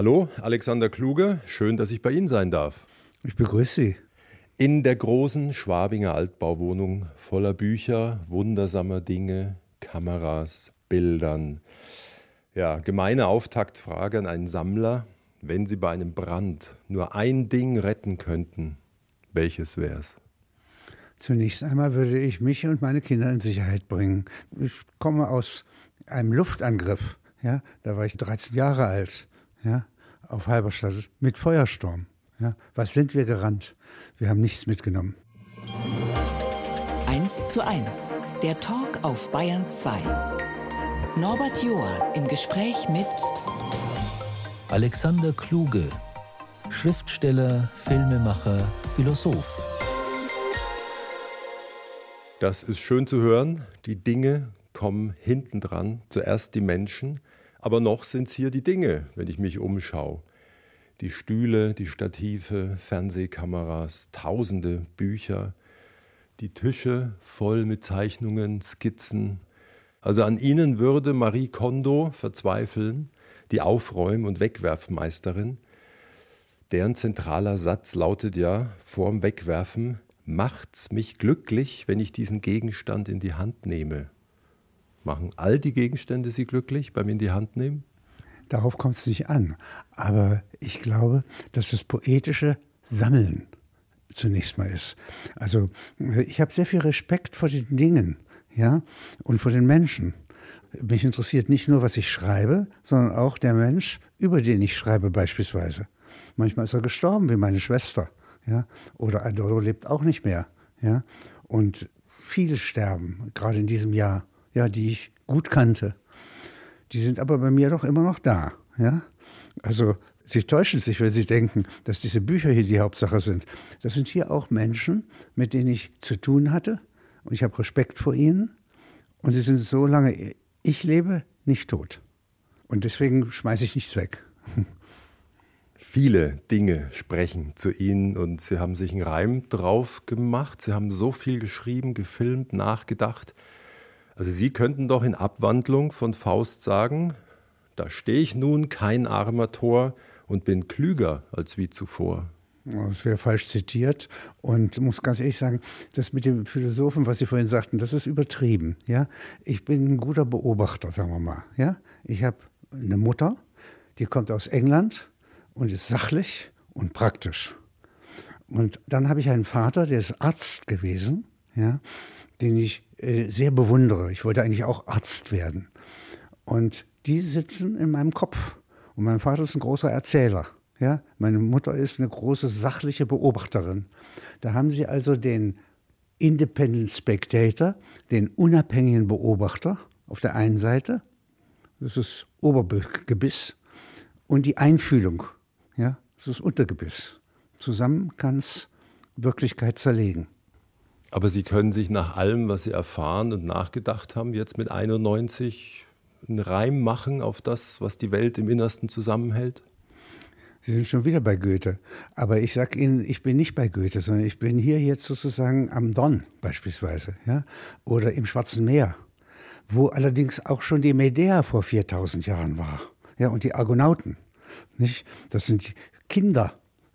Hallo, Alexander Kluge, schön, dass ich bei Ihnen sein darf. Ich begrüße Sie. In der großen Schwabinger Altbauwohnung voller Bücher, wundersamer Dinge, Kameras, Bildern. Ja, gemeine Auftaktfrage an einen Sammler. Wenn Sie bei einem Brand nur ein Ding retten könnten, welches wäre es? Zunächst einmal würde ich mich und meine Kinder in Sicherheit bringen. Ich komme aus einem Luftangriff. Ja, da war ich 13 Jahre alt. Ja, auf Halberstadt mit Feuersturm. Ja, was sind wir gerannt? Wir haben nichts mitgenommen. 1 zu 1, der Talk auf Bayern 2. Norbert Joa im Gespräch mit Alexander Kluge, Schriftsteller, Filmemacher, Philosoph. Das ist schön zu hören. Die Dinge kommen hinten dran. Zuerst die Menschen, aber noch sind es hier die Dinge, wenn ich mich umschaue. Die Stühle, die Stative, Fernsehkameras, tausende Bücher, die Tische voll mit Zeichnungen, Skizzen. Also an ihnen würde Marie Kondo verzweifeln, die Aufräum- und Wegwerfmeisterin. Deren zentraler Satz lautet ja vorm Wegwerfen, macht's mich glücklich, wenn ich diesen Gegenstand in die Hand nehme. Machen all die Gegenstände Sie glücklich beim in die Hand nehmen? Darauf kommt es nicht an. Aber ich glaube, dass das poetische Sammeln zunächst mal ist. Also ich habe sehr viel Respekt vor den Dingen, ja, und vor den Menschen. Mich interessiert nicht nur, was ich schreibe, sondern auch der Mensch, über den ich schreibe beispielsweise. Manchmal ist er gestorben, wie meine Schwester, ja, oder Adoro lebt auch nicht mehr, ja, und viele sterben, gerade in diesem Jahr ja, die ich gut kannte. Die sind aber bei mir doch immer noch da. Ja? Also Sie täuschen sich, wenn Sie denken, dass diese Bücher hier die Hauptsache sind. Das sind hier auch Menschen, mit denen ich zu tun hatte. Und ich habe Respekt vor ihnen. Und sie sind so lange ich lebe, nicht tot. Und deswegen schmeiße ich nichts weg. Viele Dinge sprechen zu Ihnen und Sie haben sich einen Reim drauf gemacht. Sie haben so viel geschrieben, gefilmt, nachgedacht. Also Sie könnten doch in Abwandlung von Faust sagen, da stehe ich nun kein armer Tor und bin klüger als wie zuvor. Das wäre falsch zitiert und muss ganz ehrlich sagen, das mit dem Philosophen, was Sie vorhin sagten, das ist übertrieben. Ja, ich bin ein guter Beobachter, sagen wir mal. Ja, ich habe eine Mutter, die kommt aus England und ist sachlich und praktisch. Und dann habe ich einen Vater, der ist Arzt gewesen, ja, den ich sehr bewundere. Ich wollte eigentlich auch Arzt werden. Und die sitzen in meinem Kopf. Und mein Vater ist ein großer Erzähler. Ja, meine Mutter ist eine große sachliche Beobachterin. Da haben sie also den Independent Spectator, den unabhängigen Beobachter auf der einen Seite, das ist Obergebiss, und die Einfühlung, ja, das ist Untergebiss. Zusammen kann es Wirklichkeit zerlegen. Aber Sie können sich nach allem, was Sie erfahren und nachgedacht haben, jetzt mit 91 einen Reim machen auf das, was die Welt im Innersten zusammenhält? Sie sind schon wieder bei Goethe. Aber ich sage Ihnen, ich bin nicht bei Goethe, sondern ich bin hier jetzt sozusagen am Don beispielsweise, ja, oder im Schwarzen Meer, wo allerdings auch schon die Medea vor 4000 Jahren war, ja, und die Argonauten, nicht? Das sind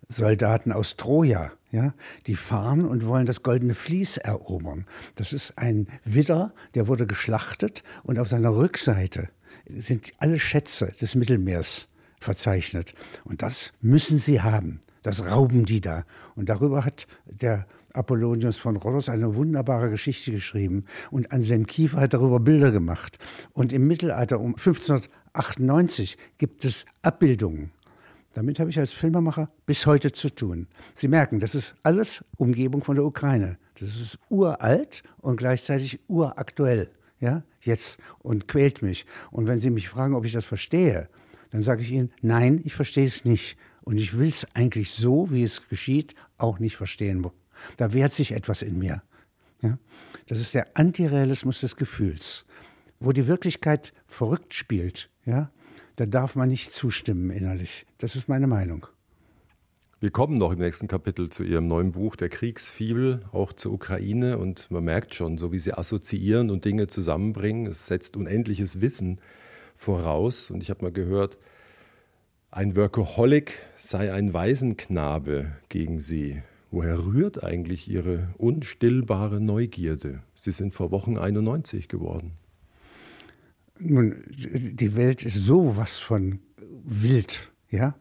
Kindersoldaten aus Troja, ja, die fahren und wollen das goldene Vlies erobern. Das ist ein Widder, der wurde geschlachtet und auf seiner Rückseite sind alle Schätze des Mittelmeers verzeichnet. Und das müssen sie haben. Das rauben die da. Und darüber hat der Apollonius von Rhodos eine wunderbare Geschichte geschrieben. Und Anselm Kiefer hat darüber Bilder gemacht. Und im Mittelalter um 1598 gibt es Abbildungen damit habe ich als Filmemacher bis heute zu tun. Sie merken, das ist alles Umgebung von der Ukraine. Das ist uralt und gleichzeitig uraktuell. Ja, jetzt und quält mich. Und wenn Sie mich fragen, ob ich das verstehe, dann sage ich Ihnen, nein, ich verstehe es nicht. Und ich will es eigentlich so, wie es geschieht, auch nicht verstehen. Da wehrt sich etwas in mir. Ja? Das ist der Antirealismus des Gefühls, wo die Wirklichkeit verrückt spielt. Ja? Da darf man nicht zustimmen innerlich. Das ist meine Meinung. Wir kommen noch im nächsten Kapitel zu Ihrem neuen Buch, der Kriegsfibel, auch zur Ukraine. Und man merkt schon, so wie Sie assoziieren und Dinge zusammenbringen, es setzt unendliches Wissen voraus. Und ich habe mal gehört, Ein Workaholic sei ein Waisenknabe gegen Sie. Woher rührt eigentlich Ihre unstillbare Neugierde? Sie sind vor Wochen 91 geworden. Nun, die Welt ist so was von wild, ja,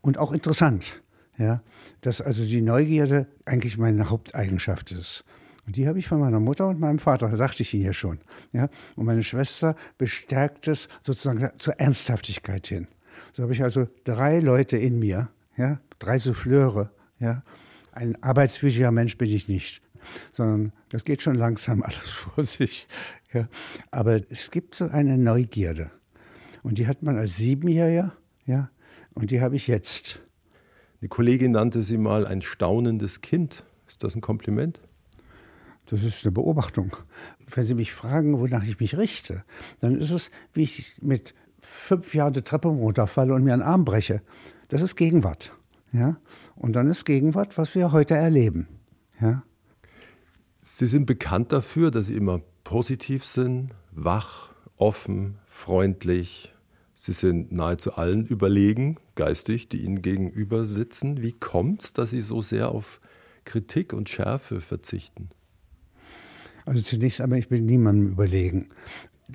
und auch interessant, ja, dass also die Neugierde eigentlich meine Haupteigenschaft ist. Und die habe ich von meiner Mutter und meinem Vater, da dachte ich Ihnen ja schon. Ja? Und meine Schwester bestärkt es sozusagen zur Ernsthaftigkeit hin. So habe ich also drei Leute in mir, ja? drei Souffleure. Ja? Ein arbeitswütiger Mensch bin ich nicht, sondern das geht schon langsam alles vor sich. Ja? Aber es gibt so eine Neugierde. Und die hat man als Siebenjähriger, ja, und die habe ich jetzt. Eine Kollegin nannte sie mal ein staunendes Kind. Ist das ein Kompliment? Das ist eine Beobachtung. Wenn Sie mich fragen, wonach ich mich richte, dann ist es, wie ich mit fünf Jahren die Treppe runterfalle und mir einen Arm breche. Das ist Gegenwart. Ja? Und dann ist Gegenwart, was wir heute erleben. Ja? Sie sind bekannt dafür, dass Sie immer positiv sind, wach, offen, freundlich. Sie sind nahezu allen überlegen, geistig, die Ihnen gegenüber sitzen. Wie kommt es, dass Sie so sehr auf Kritik und Schärfe verzichten? Also zunächst einmal, ich bin niemandem überlegen.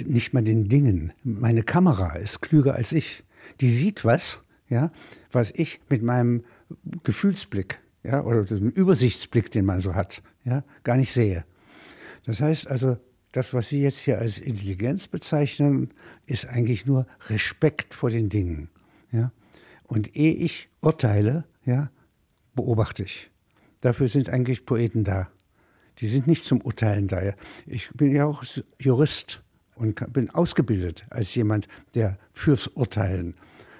Nicht mal den Dingen. Meine Kamera ist klüger als ich. Die sieht was, ja, was ich mit meinem Gefühlsblick, ja, oder dem Übersichtsblick, den man so hat, ja, gar nicht sehe. Das heißt also, das, was Sie jetzt hier als Intelligenz bezeichnen, ist eigentlich nur Respekt vor den Dingen. Ja? Und ehe ich urteile, ja, beobachte ich. Dafür sind eigentlich Poeten da. Die sind nicht zum Urteilen da. Ich bin ja auch Jurist und bin ausgebildet als jemand, der fürs Urteilen.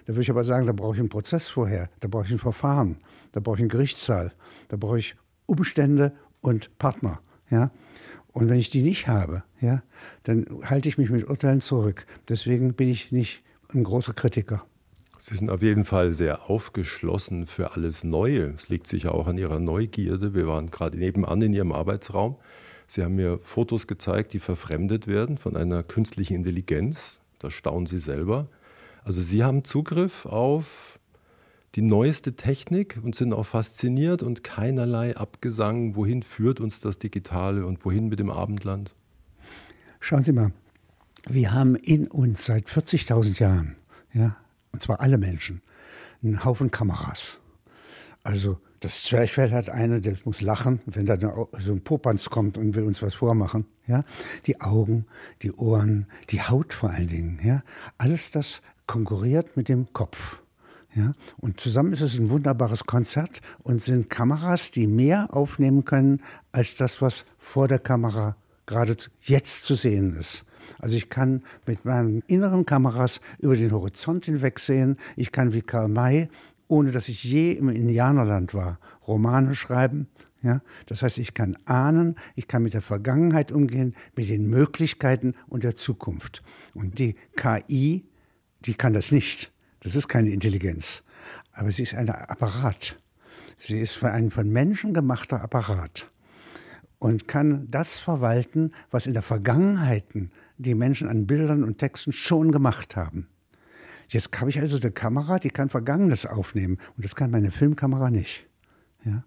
Da würde ich aber sagen, da brauche ich einen Prozess vorher, da brauche ich ein Verfahren, da brauche ich einen Gerichtssaal, da brauche ich Umstände und Partner. Ja? Und wenn ich die nicht habe, ja, dann halte ich mich mit Urteilen zurück. Deswegen bin ich nicht ein großer Kritiker. Sie sind auf jeden Fall sehr aufgeschlossen für alles Neue. Es liegt sicher auch an Ihrer Neugierde. Wir waren gerade nebenan in Ihrem Arbeitsraum. Sie haben mir Fotos gezeigt, die verfremdet werden von einer künstlichen Intelligenz. Da staunen Sie selber. Also Sie haben Zugriff auf die neueste Technik und sind auch fasziniert und keinerlei Abgesang, wohin führt uns das Digitale und wohin mit dem Abendland? Schauen Sie mal, wir haben in uns seit 40.000 Jahren ja, und zwar alle Menschen, einen Haufen Kameras. Also das Zwerchfell hat eine, der muss lachen, wenn da so ein Popanz kommt und will uns was vormachen. Ja? Die Augen, die Ohren, die Haut vor allen Dingen. Ja? Alles das konkurriert mit dem Kopf. Ja? Und zusammen ist es ein wunderbares Konzert und sind Kameras, die mehr aufnehmen können als das, was vor der Kamera gerade jetzt zu sehen ist. Also ich kann mit meinen inneren Kameras über den Horizont hinweg sehen. Ich kann wie Karl May, ohne dass ich je im Indianerland war, Romane schreiben. Ja, das heißt, ich kann ahnen, ich kann mit der Vergangenheit umgehen, mit den Möglichkeiten und der Zukunft. Und die KI, die kann das nicht. Das ist keine Intelligenz. Aber sie ist ein Apparat. Sie ist ein von Menschen gemachter Apparat und kann das verwalten, was in der Vergangenheit die Menschen an Bildern und Texten schon gemacht haben. Jetzt habe ich also eine Kamera, die kann Vergangenes aufnehmen und das kann meine Filmkamera nicht. Ja?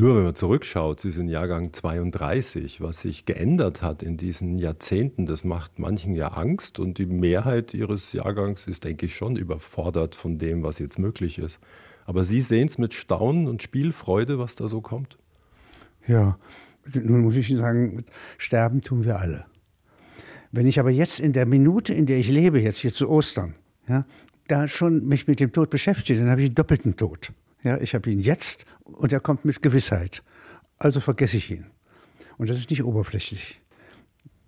Nur wenn man zurückschaut, Sie sind Jahrgang 32, was sich geändert hat in diesen Jahrzehnten, das macht manchen ja Angst und die Mehrheit Ihres Jahrgangs ist, denke ich, schon überfordert von dem, was jetzt möglich ist. Aber Sie sehen es mit Staunen und Spielfreude, was da so kommt? Ja, nun muss ich Ihnen sagen, sterben tun wir alle. Wenn ich aber jetzt in der Minute, in der ich lebe, jetzt hier zu Ostern, ja, da schon mich mit dem Tod beschäftige, dann habe ich einen doppelten Tod. Ja, ich habe ihn jetzt und er kommt mit Gewissheit. Also vergesse ich ihn. Und das ist nicht oberflächlich.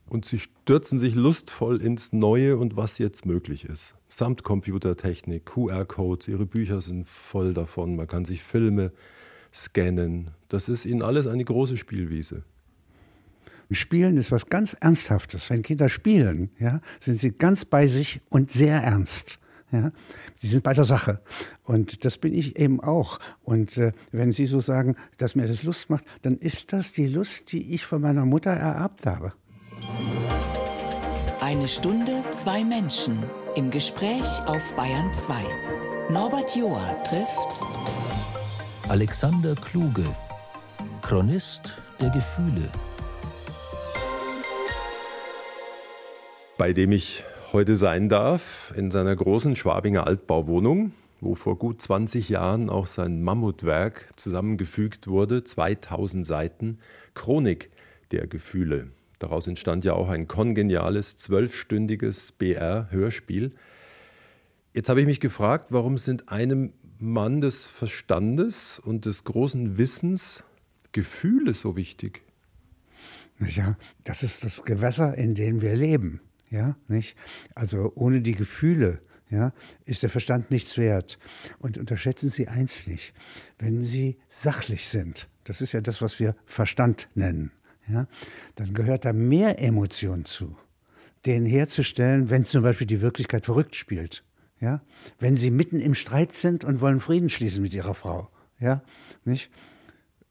Und Sie stürzen sich lustvoll ins Neue und was jetzt möglich ist. Samt Computertechnik, QR-Codes, Ihre Bücher sind voll davon. Man kann sich Filme scannen. Das ist Ihnen alles eine große Spielwiese. Spielen ist was ganz Ernsthaftes. Wenn Kinder spielen, ja, sind sie ganz bei sich und sehr ernst. Ja, die sind bei der Sache. Und das bin ich eben auch. Und äh, wenn Sie so sagen, dass mir das Lust macht, dann ist das die Lust, die ich von meiner Mutter ererbt habe. Eine Stunde, zwei Menschen im Gespräch auf Bayern 2 Norbert Joa trifft Alexander Kluge, Chronist der Gefühle. Bei dem ich heute sein darf, in seiner großen Schwabinger Altbauwohnung, wo vor gut 20 Jahren auch sein Mammutwerk zusammengefügt wurde, 2000 Seiten, Chronik der Gefühle. Daraus entstand ja auch ein kongeniales, zwölfstündiges BR-Hörspiel. Jetzt habe ich mich gefragt, warum sind einem Mann des Verstandes und des großen Wissens Gefühle so wichtig? Ja, das ist das Gewässer, in dem wir leben. Ja, nicht? Also ohne die Gefühle ja, ist der Verstand nichts wert. Und unterschätzen Sie eins nicht, wenn Sie sachlich sind, das ist ja das, was wir Verstand nennen, ja, dann gehört da mehr Emotion zu, den herzustellen, wenn zum Beispiel die Wirklichkeit verrückt spielt. Ja, wenn Sie mitten im Streit sind und wollen Frieden schließen mit Ihrer Frau. Ja, nicht?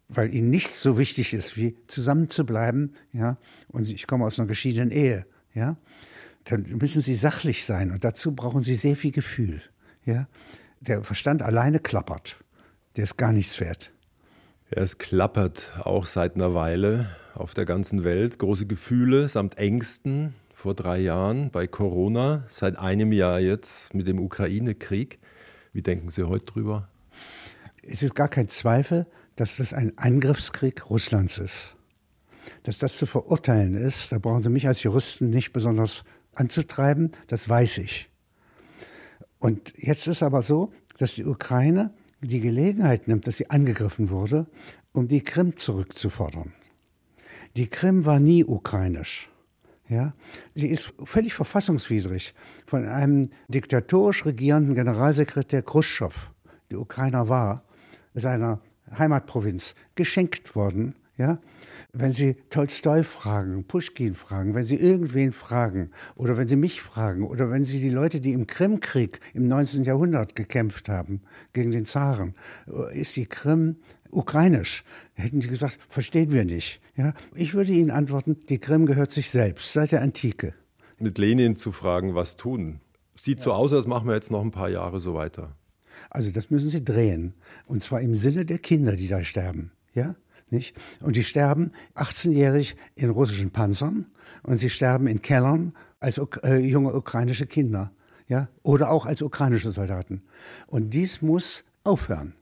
Weil Ihnen nichts so wichtig ist, wie zusammen zu bleiben. Ja, und ich komme aus einer geschiedenen Ehe. Ja, dann müssen Sie sachlich sein und dazu brauchen Sie sehr viel Gefühl. Ja, der Verstand alleine klappert. Der ist gar nichts wert. Ja, es klappert auch seit einer Weile auf der ganzen Welt. Große Gefühle samt Ängsten vor drei Jahren bei Corona, seit einem Jahr jetzt mit dem Ukraine-Krieg. Wie denken Sie heute drüber? Es ist gar kein Zweifel, dass das ein Angriffskrieg Russlands ist. Dass das zu verurteilen ist, da brauchen Sie mich als Juristen nicht besonders anzutreiben, das weiß ich. Und jetzt ist aber so, dass die Ukraine die Gelegenheit nimmt, dass sie angegriffen wurde, um die Krim zurückzufordern. Die Krim war nie ukrainisch. Ja, sie ist völlig verfassungswidrig von einem diktatorisch regierenden Generalsekretär Khrushchev, der Ukrainer war, seiner Heimatprovinz, geschenkt worden. Ja, wenn Sie Tolstoi fragen, Pushkin fragen, wenn Sie irgendwen fragen oder wenn Sie mich fragen oder wenn Sie die Leute, die im Krimkrieg im 19. Jahrhundert gekämpft haben gegen den Zaren, ist die Krim ukrainisch? Hätten die gesagt, verstehen wir nicht. Ja? Ich würde Ihnen antworten, die Krim gehört sich selbst seit der Antike. Mit Lenin zu fragen, was tun. Sieht ja. so aus, als machen wir jetzt noch ein paar Jahre so weiter. Also das müssen Sie drehen. Und zwar im Sinne der Kinder, die da sterben. Ja? Nicht? Und die sterben 18-jährig in russischen Panzern und sie sterben in Kellern als äh, junge ukrainische Kinder. Ja? Oder auch als ukrainische Soldaten. Und dies muss aufhören.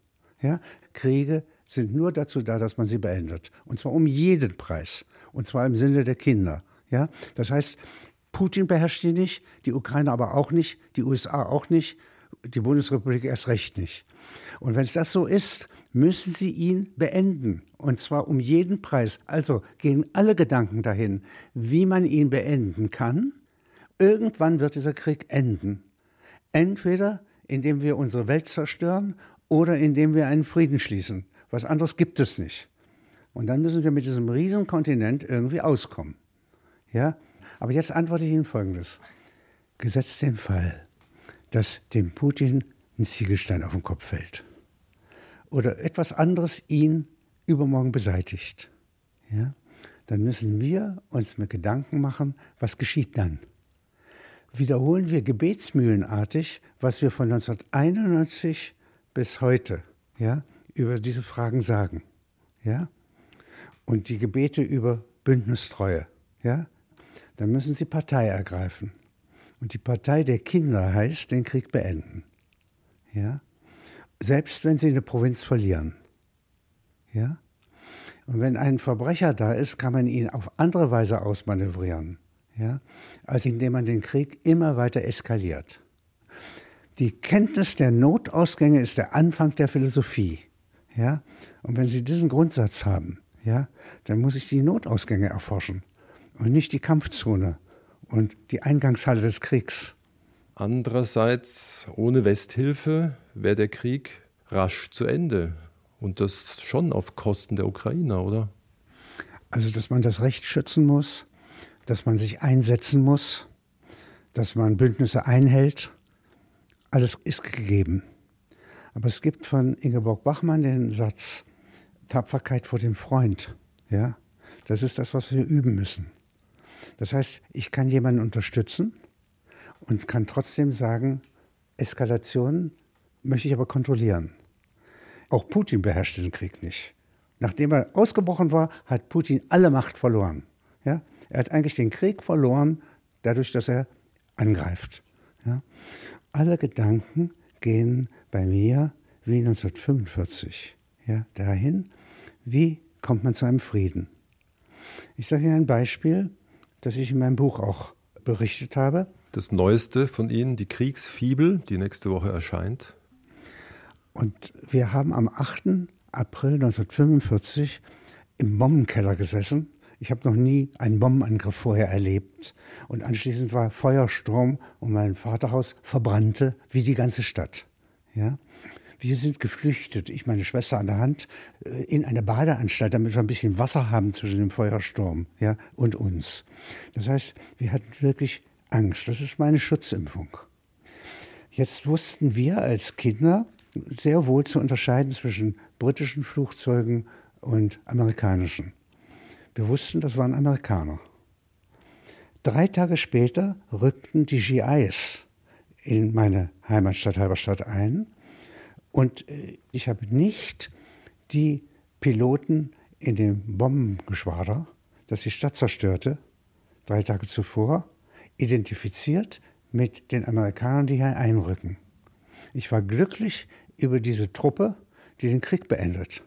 Ja? Kriege sind nur dazu da, dass man sie beendet. Und zwar um jeden Preis. Und zwar im Sinne der Kinder. Ja? Das heißt, Putin beherrscht die nicht, die Ukraine aber auch nicht, die USA auch nicht, die Bundesrepublik erst recht nicht. Und wenn es das so ist, müssen sie ihn beenden. Und zwar um jeden Preis. Also gehen alle Gedanken dahin, wie man ihn beenden kann. Irgendwann wird dieser Krieg enden. Entweder indem wir unsere Welt zerstören oder indem wir einen Frieden schließen. Was anderes gibt es nicht. Und dann müssen wir mit diesem Riesenkontinent irgendwie auskommen. Ja? Aber jetzt antworte ich Ihnen Folgendes. Gesetzt den Fall, dass dem Putin ein Ziegelstein auf den Kopf fällt oder etwas anderes ihn übermorgen beseitigt, ja, dann müssen wir uns mit Gedanken machen, was geschieht dann. Wiederholen wir gebetsmühlenartig, was wir von 1991 bis heute ja, über diese Fragen sagen. Ja? Und die Gebete über Bündnistreue. Ja? Dann müssen Sie Partei ergreifen. Und die Partei der Kinder heißt, den Krieg beenden. Ja? Selbst wenn sie eine Provinz verlieren. Ja? Und wenn ein Verbrecher da ist, kann man ihn auf andere Weise ausmanövrieren, ja? als indem man den Krieg immer weiter eskaliert. Die Kenntnis der Notausgänge ist der Anfang der Philosophie. Ja? Und wenn Sie diesen Grundsatz haben, ja, dann muss ich die Notausgänge erforschen und nicht die Kampfzone und die Eingangshalle des Kriegs. Andererseits, ohne Westhilfe wäre der Krieg rasch zu Ende. Und das schon auf Kosten der Ukrainer, oder? Also, dass man das Recht schützen muss, dass man sich einsetzen muss, dass man Bündnisse einhält, alles ist gegeben. Aber es gibt von Ingeborg Bachmann den Satz, Tapferkeit vor dem Freund. Ja? Das ist das, was wir üben müssen. Das heißt, ich kann jemanden unterstützen, und kann trotzdem sagen, Eskalation möchte ich aber kontrollieren. Auch Putin beherrschte den Krieg nicht. Nachdem er ausgebrochen war, hat Putin alle Macht verloren. Ja? Er hat eigentlich den Krieg verloren, dadurch, dass er angreift. Ja? Alle Gedanken gehen bei mir wie 1945 ja, dahin, wie kommt man zu einem Frieden. Ich sage Ihnen ein Beispiel, das ich in meinem Buch auch berichtet habe. Das Neueste von Ihnen, die Kriegsfibel, die nächste Woche erscheint. Und wir haben am 8. April 1945 im Bombenkeller gesessen. Ich habe noch nie einen Bombenangriff vorher erlebt. Und anschließend war Feuersturm und mein Vaterhaus verbrannte wie die ganze Stadt. Ja? Wir sind geflüchtet, ich meine Schwester an der Hand, äh, in eine Badeanstalt, damit wir ein bisschen Wasser haben zwischen dem Feuersturm ja, und uns. Das heißt, wir hatten wirklich Angst. Das ist meine Schutzimpfung. Jetzt wussten wir als Kinder sehr wohl zu unterscheiden zwischen britischen Flugzeugen und amerikanischen. Wir wussten, das waren Amerikaner. Drei Tage später rückten die GIs in meine Heimatstadt Halberstadt ein und äh, ich habe nicht die Piloten in dem Bombengeschwader, das die Stadt zerstörte, drei Tage zuvor, identifiziert mit den Amerikanern, die hier einrücken. Ich war glücklich über diese Truppe, die den Krieg beendet.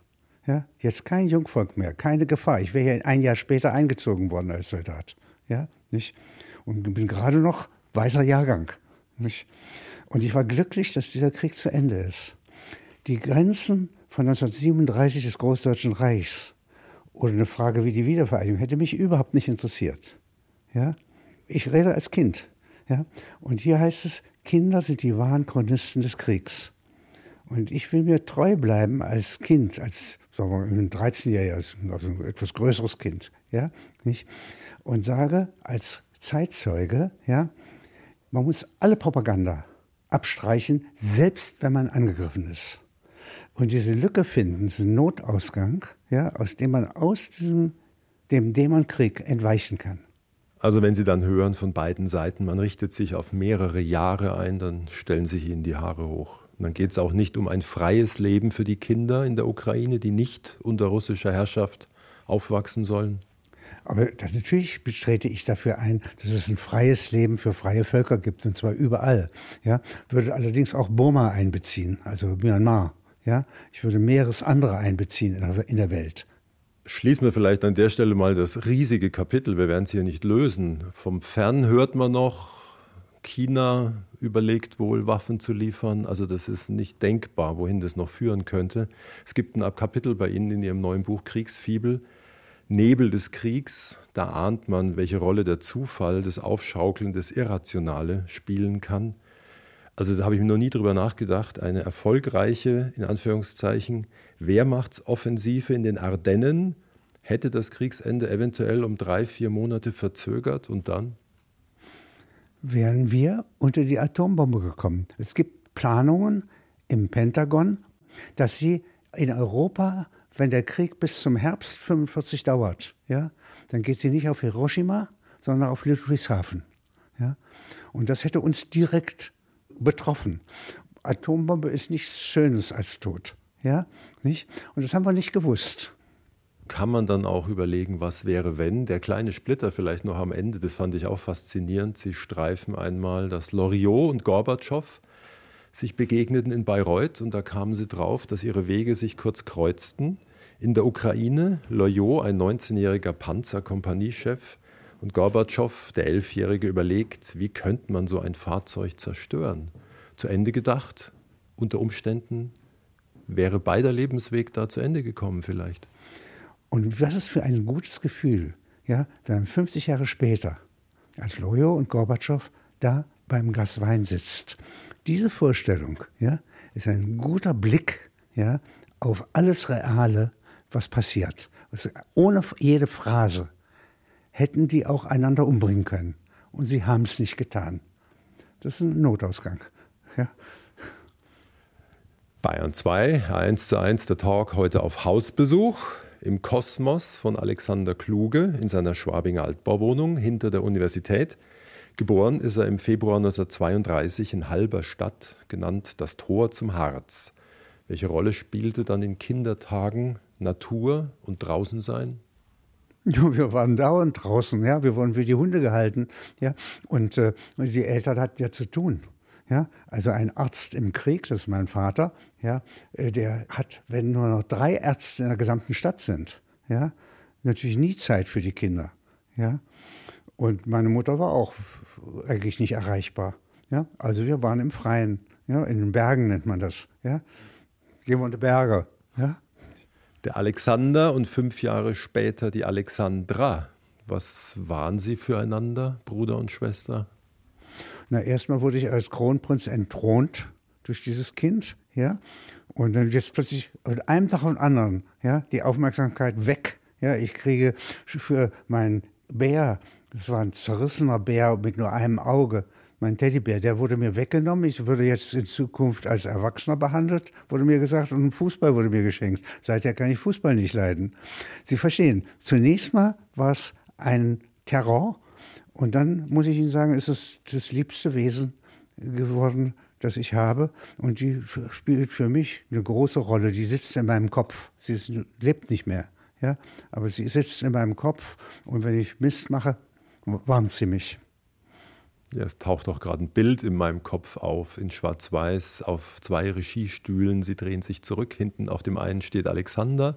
Ja, jetzt kein Jungvolk mehr, keine Gefahr. Ich wäre hier ein Jahr später eingezogen worden als Soldat. Ja, nicht? Und bin gerade noch weißer Jahrgang. Nicht? Und ich war glücklich, dass dieser Krieg zu Ende ist die Grenzen von 1937 des Großdeutschen Reichs oder eine Frage wie die Wiedervereinigung hätte mich überhaupt nicht interessiert. Ja? Ich rede als Kind. Ja? Und hier heißt es, Kinder sind die wahren Chronisten des Kriegs. Und ich will mir treu bleiben als Kind, als sagen wir ein 13-Jähriges, also ein etwas größeres Kind, ja, nicht? Und sage als Zeitzeuge, ja, man muss alle Propaganda abstreichen, selbst wenn man angegriffen ist und diese Lücke finden, diesen Notausgang, ja, aus dem man aus diesem dem Dämonkrieg entweichen kann. Also wenn Sie dann hören von beiden Seiten, man richtet sich auf mehrere Jahre ein, dann stellen sich Ihnen die Haare hoch. Dann geht es auch nicht um ein freies Leben für die Kinder in der Ukraine, die nicht unter russischer Herrschaft aufwachsen sollen. Aber natürlich betrete ich dafür ein, dass es ein freies Leben für freie Völker gibt, und zwar überall. Ja, würde allerdings auch Burma einbeziehen, also Myanmar. Ja? Ich würde mehreres andere einbeziehen in der Welt. Schließen wir vielleicht an der Stelle mal das riesige Kapitel. Wir werden es hier nicht lösen. Vom Fern hört man noch, China überlegt wohl, Waffen zu liefern. Also das ist nicht denkbar, wohin das noch führen könnte. Es gibt ein Kapitel bei Ihnen in Ihrem neuen Buch Kriegsfibel. Nebel des Kriegs, da ahnt man, welche Rolle der Zufall, das Aufschaukeln, das Irrationale spielen kann. Also da habe ich mir noch nie drüber nachgedacht. Eine erfolgreiche, in Anführungszeichen, Wehrmachtsoffensive in den Ardennen hätte das Kriegsende eventuell um drei, vier Monate verzögert und dann? Wären wir unter die Atombombe gekommen. Es gibt Planungen im Pentagon, dass sie in Europa, wenn der Krieg bis zum Herbst 45 dauert, ja, dann geht sie nicht auf Hiroshima, sondern auf Ludwigshafen. Ja. Und das hätte uns direkt betroffen. Atombombe ist nichts Schönes als Tod. Ja? Nicht? Und das haben wir nicht gewusst. Kann man dann auch überlegen, was wäre, wenn der kleine Splitter vielleicht noch am Ende, das fand ich auch faszinierend, sie streifen einmal, dass Loriot und Gorbatschow sich begegneten in Bayreuth und da kamen sie drauf, dass ihre Wege sich kurz kreuzten. In der Ukraine, Loriot, ein 19-jähriger Panzerkompaniechef, und Gorbatschow, der Elfjährige, überlegt, wie könnte man so ein Fahrzeug zerstören. Zu Ende gedacht, unter Umständen wäre beider Lebensweg da zu Ende gekommen vielleicht. Und was ist für ein gutes Gefühl, ja, wenn 50 Jahre später, als Lojo und Gorbatschow da beim Glas Wein sitzt. Diese Vorstellung ja, ist ein guter Blick ja, auf alles Reale, was passiert. Ohne jede Phrase hätten die auch einander umbringen können. Und sie haben es nicht getan. Das ist ein Notausgang. Ja. Bayern 2, 1 zu 1, der Talk heute auf Hausbesuch im Kosmos von Alexander Kluge in seiner Schwabinger Altbauwohnung hinter der Universität. Geboren ist er im Februar 1932 in Halberstadt, genannt das Tor zum Harz. Welche Rolle spielte dann in Kindertagen Natur und draußen sein? Ja, wir waren dauernd draußen, ja, wir wurden wie die Hunde gehalten, ja, und äh, die Eltern hatten ja zu tun. Ja, also ein Arzt im Krieg, das ist mein Vater, ja, äh, der hat, wenn nur noch drei Ärzte in der gesamten Stadt sind, ja, natürlich nie Zeit für die Kinder. Ja. Und meine Mutter war auch eigentlich nicht erreichbar. Ja. Also wir waren im Freien, ja, in den Bergen nennt man das. Ja. Gehen wir die Berge. Ja. Der Alexander und fünf Jahre später die Alexandra. Was waren sie füreinander, Bruder und Schwester? Na, erstmal wurde ich als Kronprinz entthront durch dieses Kind, ja. Und dann jetzt plötzlich von einem Tag den anderen, ja, die Aufmerksamkeit weg. Ja, ich kriege für meinen Bär, das war ein zerrissener Bär mit nur einem Auge, mein Teddybär, der wurde mir weggenommen. Ich würde jetzt in Zukunft als Erwachsener behandelt, wurde mir gesagt, und ein Fußball wurde mir geschenkt. Seither kann ich Fußball nicht leiden. Sie verstehen, zunächst mal war es ein Terror, und dann muss ich Ihnen sagen, ist es das liebste Wesen geworden, das ich habe. Und die spielt für mich eine große Rolle. Die sitzt in meinem Kopf. Sie ist, lebt nicht mehr. Ja? Aber sie sitzt in meinem Kopf. Und wenn ich Mist mache, warnt sie mich. Ja, es taucht auch gerade ein Bild in meinem Kopf auf, in Schwarz-Weiß, auf zwei Regiestühlen. Sie drehen sich zurück. Hinten auf dem einen steht Alexander,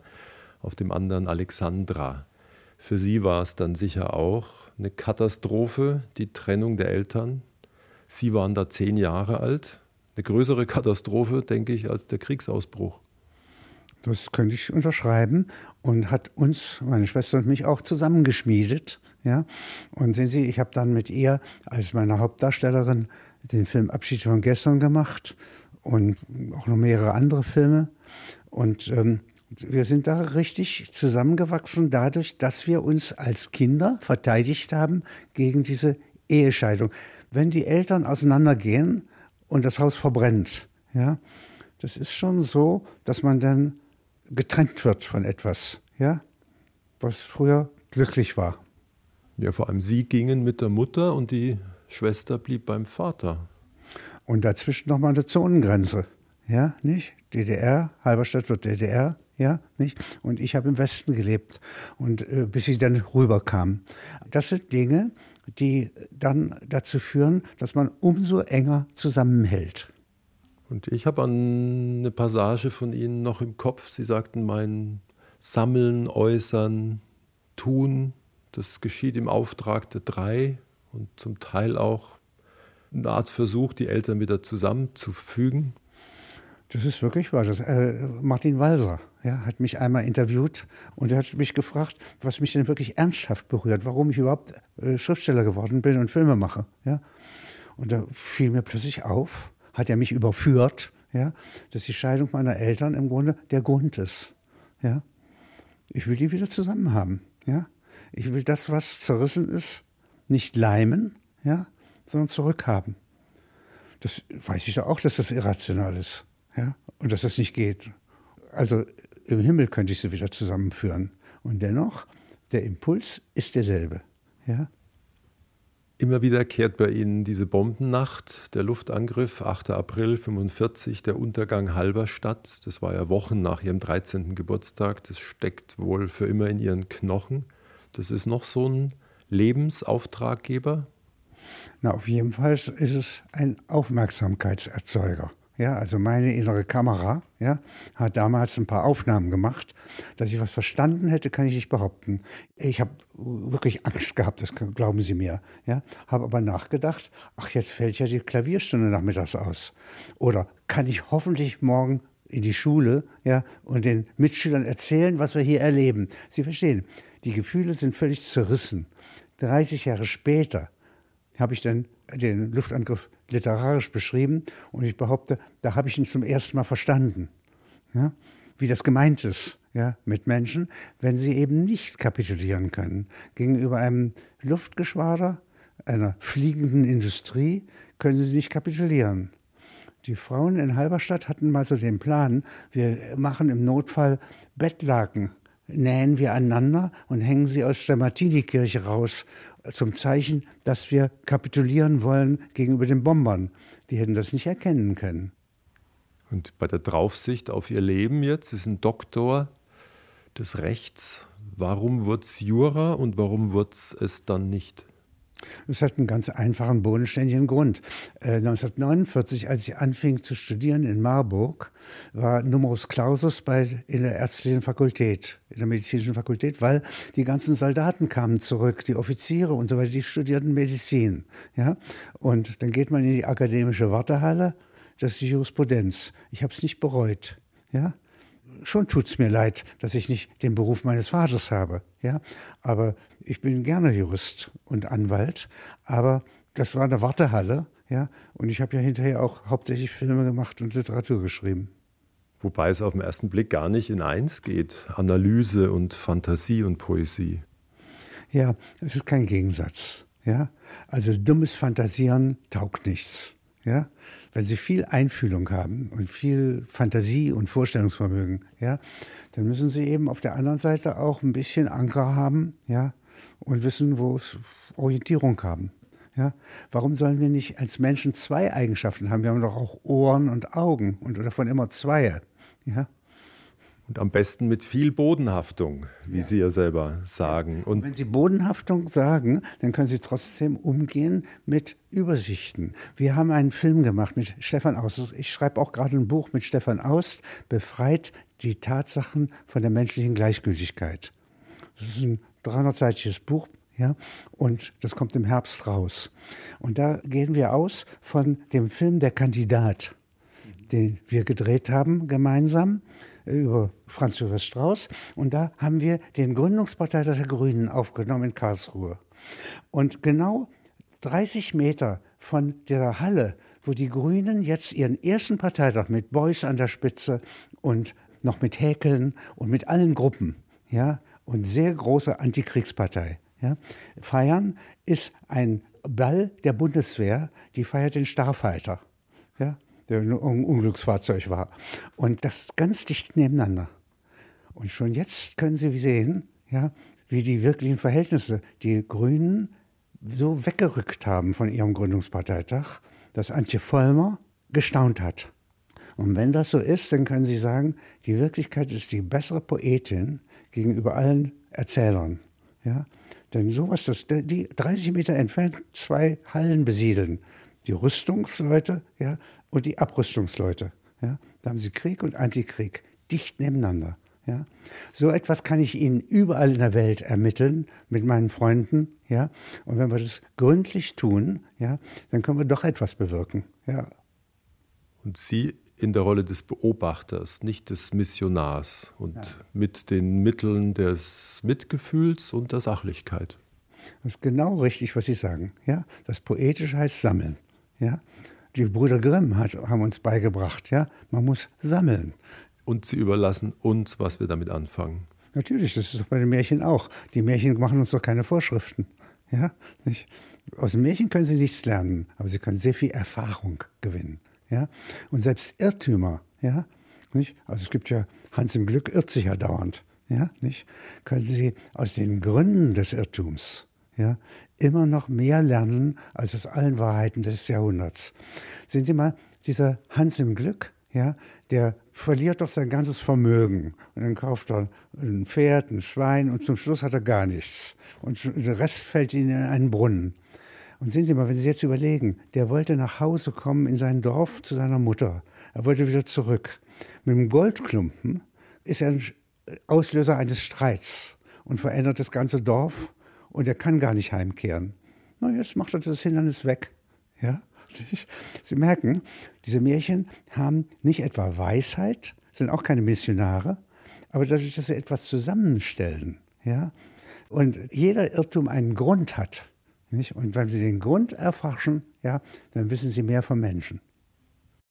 auf dem anderen Alexandra. Für sie war es dann sicher auch eine Katastrophe, die Trennung der Eltern. Sie waren da zehn Jahre alt. Eine größere Katastrophe, denke ich, als der Kriegsausbruch. Das könnte ich unterschreiben und hat uns, meine Schwester und mich auch zusammengeschmiedet. Ja? Und sehen Sie, ich habe dann mit ihr als meine Hauptdarstellerin den Film Abschied von gestern gemacht und auch noch mehrere andere Filme. Und ähm, wir sind da richtig zusammengewachsen dadurch, dass wir uns als Kinder verteidigt haben gegen diese Ehescheidung. Wenn die Eltern auseinandergehen und das Haus verbrennt, ja, das ist schon so, dass man dann getrennt wird von etwas, ja, was früher glücklich war. Ja, vor allem Sie gingen mit der Mutter und die Schwester blieb beim Vater. Und dazwischen nochmal eine Zonengrenze, ja, nicht? DDR, Halberstadt wird DDR, ja, nicht? Und ich habe im Westen gelebt und äh, bis ich dann rüberkam. Das sind Dinge, die dann dazu führen, dass man umso enger zusammenhält. Und ich habe eine Passage von Ihnen noch im Kopf. Sie sagten, mein Sammeln, Äußern, Tun, das geschieht im Auftrag der drei und zum Teil auch eine Art Versuch, die Eltern wieder zusammenzufügen. Das ist wirklich wahr. Das, äh, Martin Walser ja, hat mich einmal interviewt und er hat mich gefragt, was mich denn wirklich ernsthaft berührt, warum ich überhaupt äh, Schriftsteller geworden bin und Filme mache. Ja? Und da fiel mir plötzlich auf, hat er mich überführt, ja, dass die Scheidung meiner Eltern im Grunde der Grund ist. Ja? Ich will die wieder zusammen haben. Ja? Ich will das, was zerrissen ist, nicht leimen, ja, sondern zurückhaben. Das weiß ich doch auch, dass das irrational ist. Ja? Und dass das nicht geht. Also im Himmel könnte ich sie wieder zusammenführen. Und dennoch, der Impuls ist derselbe. Ja? Immer wieder kehrt bei Ihnen diese Bombennacht, der Luftangriff, 8. April 45, der Untergang Halberstadt. Das war ja Wochen nach Ihrem 13. Geburtstag. Das steckt wohl für immer in Ihren Knochen. Das ist noch so ein Lebensauftraggeber? Na, auf jeden Fall ist es ein Aufmerksamkeitserzeuger. Ja, also meine innere Kamera ja, hat damals ein paar Aufnahmen gemacht. Dass ich was verstanden hätte, kann ich nicht behaupten. Ich habe wirklich Angst gehabt, das glauben Sie mir. Ja, habe aber nachgedacht, ach, jetzt fällt ja die Klavierstunde nachmittags aus. Oder kann ich hoffentlich morgen in die Schule ja, und den Mitschülern erzählen, was wir hier erleben. Sie verstehen, die Gefühle sind völlig zerrissen. 30 Jahre später habe ich dann den Luftangriff literarisch beschrieben und ich behaupte, da habe ich ihn zum ersten Mal verstanden, ja, wie das gemeint ist ja, mit Menschen, wenn sie eben nicht kapitulieren können. Gegenüber einem Luftgeschwader, einer fliegenden Industrie, können sie nicht kapitulieren. Die Frauen in Halberstadt hatten mal so den Plan, wir machen im Notfall Bettlaken nähen wir aneinander und hängen sie aus der Martinikirche raus zum Zeichen, dass wir kapitulieren wollen gegenüber den Bombern. Die hätten das nicht erkennen können. Und bei der Draufsicht auf ihr Leben jetzt ist ein Doktor des Rechts. Warum wird es Jura und warum wird es dann nicht? Das hat einen ganz einfachen, bodenständigen Grund. Äh, 1949, als ich anfing zu studieren in Marburg, war Numerus Clausus bei, in der ärztlichen Fakultät, in der medizinischen Fakultät, weil die ganzen Soldaten kamen zurück, die Offiziere und so weiter, die studierten Medizin. Ja? Und dann geht man in die akademische Wartehalle, das ist die Jurisprudenz. Ich habe es nicht bereut. Ja? Schon tut es mir leid, dass ich nicht den Beruf meines Vaters habe. Ja? Aber ich bin gerne Jurist und Anwalt. Aber das war eine Wartehalle. Ja? Und ich habe ja hinterher auch hauptsächlich Filme gemacht und Literatur geschrieben. Wobei es auf den ersten Blick gar nicht in eins geht. Analyse und Fantasie und Poesie. Ja, es ist kein Gegensatz. Ja? Also dummes Fantasieren taugt nichts. Ja? Wenn sie viel Einfühlung haben und viel Fantasie und Vorstellungsvermögen, ja, dann müssen sie eben auf der anderen Seite auch ein bisschen Anker haben, ja, und wissen, wo es Orientierung haben. Ja, warum sollen wir nicht als Menschen zwei Eigenschaften haben? Wir haben doch auch Ohren und Augen und davon immer zwei. Ja? Und am besten mit viel Bodenhaftung, wie ja. Sie ja selber sagen. Und wenn Sie Bodenhaftung sagen, dann können Sie trotzdem umgehen mit Übersichten. Wir haben einen Film gemacht mit Stefan Aust. Ich schreibe auch gerade ein Buch mit Stefan Aust, befreit die Tatsachen von der menschlichen Gleichgültigkeit. Das ist ein 300-seitiges Buch, ja, und das kommt im Herbst raus. Und da gehen wir aus von dem Film Der Kandidat, den wir gedreht haben gemeinsam über Franz Josef Strauß. Und da haben wir den Gründungsparteitag der Grünen aufgenommen in Karlsruhe. Und genau 30 Meter von der Halle, wo die Grünen jetzt ihren ersten Parteitag mit Beuys an der Spitze und noch mit Häkeln und mit allen Gruppen, ja, und sehr große Antikriegspartei, ja, feiern, ist ein Ball der Bundeswehr, die feiert den Starfighter. Ja, ein Unglücksfahrzeug war. Und das ganz dicht nebeneinander. Und schon jetzt können Sie sehen, ja, wie die wirklichen Verhältnisse die Grünen so weggerückt haben von ihrem Gründungsparteitag, dass Antje Vollmer gestaunt hat. Und wenn das so ist, dann können Sie sagen, die Wirklichkeit ist die bessere Poetin gegenüber allen Erzählern. Ja? Denn sowas, dass die 30 Meter entfernt zwei Hallen besiedeln, die Rüstungsleute ja, und die Abrüstungsleute. Ja? Da haben sie Krieg und Antikrieg dicht nebeneinander. Ja? So etwas kann ich Ihnen überall in der Welt ermitteln mit meinen Freunden. Ja? Und wenn wir das gründlich tun, ja, dann können wir doch etwas bewirken. Ja? Und Sie in der Rolle des Beobachters, nicht des Missionars und ja. mit den Mitteln des Mitgefühls und der Sachlichkeit. Das ist genau richtig, was Sie sagen. Ja? Das Poetische heißt sammeln. Ja? Die Brüder Grimm hat, haben uns beigebracht, ja? man muss sammeln. Und sie überlassen uns, was wir damit anfangen. Natürlich, das ist doch bei den Märchen auch. Die Märchen machen uns doch keine Vorschriften. Ja? Nicht? Aus dem Märchen können sie nichts lernen, aber sie können sehr viel Erfahrung gewinnen. Ja? Und selbst Irrtümer, ja? Nicht? also es gibt ja, Hans im Glück irrt sich ja dauernd. Ja? Nicht? Können sie aus den Gründen des Irrtums ja, immer noch mehr lernen als aus allen Wahrheiten des Jahrhunderts. Sehen Sie mal, dieser Hans im Glück, ja, der verliert doch sein ganzes Vermögen. Und dann kauft er ein Pferd, ein Schwein und zum Schluss hat er gar nichts. Und der Rest fällt ihm in einen Brunnen. Und sehen Sie mal, wenn Sie jetzt überlegen, der wollte nach Hause kommen in sein Dorf zu seiner Mutter. Er wollte wieder zurück. Mit dem Goldklumpen ist er ein Auslöser eines Streits und verändert das ganze Dorf und er kann gar nicht heimkehren. Na, jetzt macht er das Hindernis weg. Ja? Sie merken, diese Märchen haben nicht etwa Weisheit, sind auch keine Missionare, aber dadurch, dass sie etwas zusammenstellen, ja, und jeder Irrtum einen Grund hat, nicht? und wenn Sie den Grund erforschen, ja, dann wissen Sie mehr vom Menschen.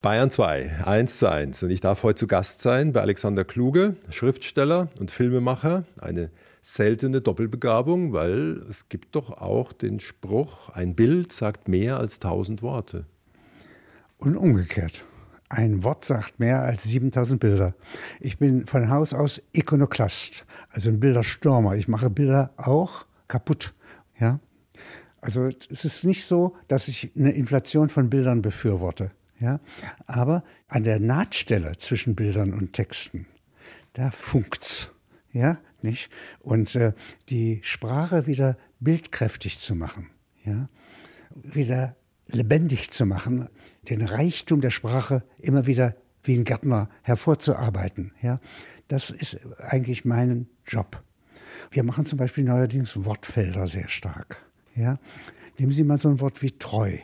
Bayern 2, 1 zu 1. Und ich darf heute zu Gast sein bei Alexander Kluge, Schriftsteller und Filmemacher, eine seltene Doppelbegabung, weil es gibt doch auch den Spruch, ein Bild sagt mehr als tausend Worte. Und umgekehrt. Ein Wort sagt mehr als 7000 Bilder. Ich bin von Haus aus Ikonoklast, also ein Bilderstürmer. Ich mache Bilder auch kaputt. Ja? Also es ist nicht so, dass ich eine Inflation von Bildern befürworte. Ja? Aber an der Nahtstelle zwischen Bildern und Texten, da funkt's. Ja, nicht? Und äh, die Sprache wieder bildkräftig zu machen, ja, wieder lebendig zu machen, den Reichtum der Sprache immer wieder wie ein Gärtner hervorzuarbeiten, ja, das ist eigentlich mein Job. Wir machen zum Beispiel neuerdings Wortfelder sehr stark. Ja? Nehmen Sie mal so ein Wort wie treu.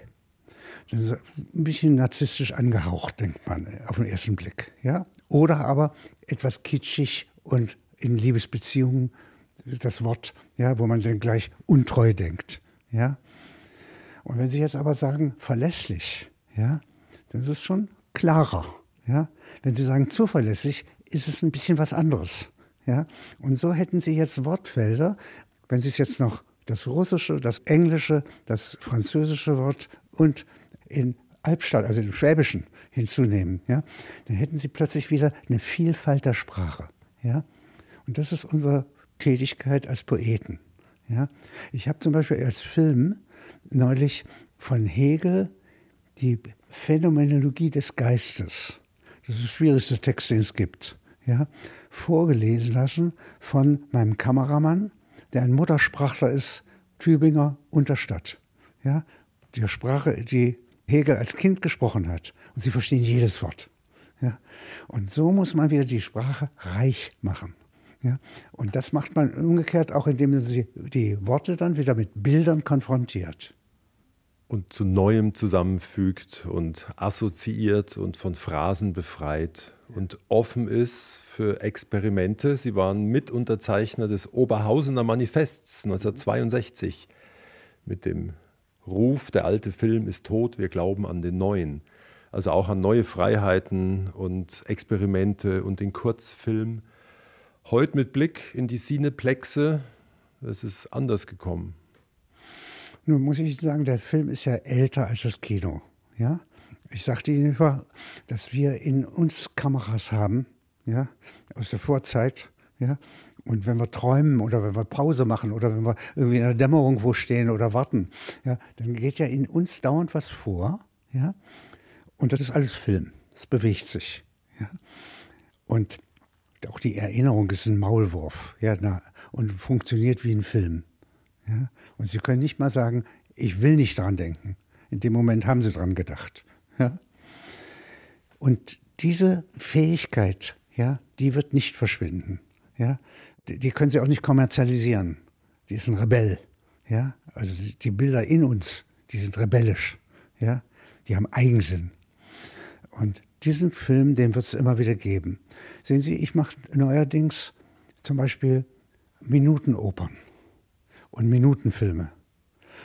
Das ist ein bisschen narzisstisch angehaucht, denkt man auf den ersten Blick. Ja? Oder aber etwas kitschig und in Liebesbeziehungen das Wort, ja, wo man dann gleich untreu denkt. Ja? Und wenn Sie jetzt aber sagen verlässlich, ja, dann ist es schon klarer. Ja? Wenn Sie sagen zuverlässig, ist es ein bisschen was anderes. Ja? Und so hätten Sie jetzt Wortfelder, wenn Sie es jetzt noch das Russische, das Englische, das französische Wort und in Albstadt, also im Schwäbischen hinzunehmen, ja, dann hätten Sie plötzlich wieder eine Vielfalt der Sprache. Ja? Und das ist unsere Tätigkeit als Poeten. Ja? Ich habe zum Beispiel als Film neulich von Hegel die Phänomenologie des Geistes, das ist der schwierigste Text, den es gibt, ja, vorgelesen lassen von meinem Kameramann der ein Muttersprachler ist, Tübinger Unterstadt. Ja, die Sprache, die Hegel als Kind gesprochen hat. Und sie verstehen jedes Wort. Ja, und so muss man wieder die Sprache reich machen. Ja, und das macht man umgekehrt auch, indem man die Worte dann wieder mit Bildern konfrontiert. Und zu Neuem zusammenfügt und assoziiert und von Phrasen befreit und offen ist für Experimente. Sie waren Mitunterzeichner des Oberhausener Manifests 1962 mit dem Ruf, der alte Film ist tot, wir glauben an den neuen. Also auch an neue Freiheiten und Experimente und den Kurzfilm. Heute mit Blick in die Cineplexe, es ist anders gekommen. Nun muss ich sagen, der Film ist ja älter als das Kino. Ja? Ich sagte Ihnen, dass wir in uns Kameras haben, ja, aus der Vorzeit, ja. Und wenn wir träumen oder wenn wir Pause machen oder wenn wir irgendwie in der Dämmerung wo stehen oder warten, ja, dann geht ja in uns dauernd was vor, ja. Und das ist alles Film. Es bewegt sich, ja. Und auch die Erinnerung ist ein Maulwurf, ja, na, und funktioniert wie ein Film, ja. Und Sie können nicht mal sagen, ich will nicht dran denken. In dem Moment haben Sie dran gedacht, ja. Und diese Fähigkeit ja, die wird nicht verschwinden. Ja, die, die können sie auch nicht kommerzialisieren. Die ist ein Rebell. Ja, also die, Bilder in uns, die sind rebellisch. Ja, die haben Eigensinn. Und diesen Film, den wird es immer wieder geben. Sehen Sie, ich mache neuerdings zum Beispiel Minutenopern und Minutenfilme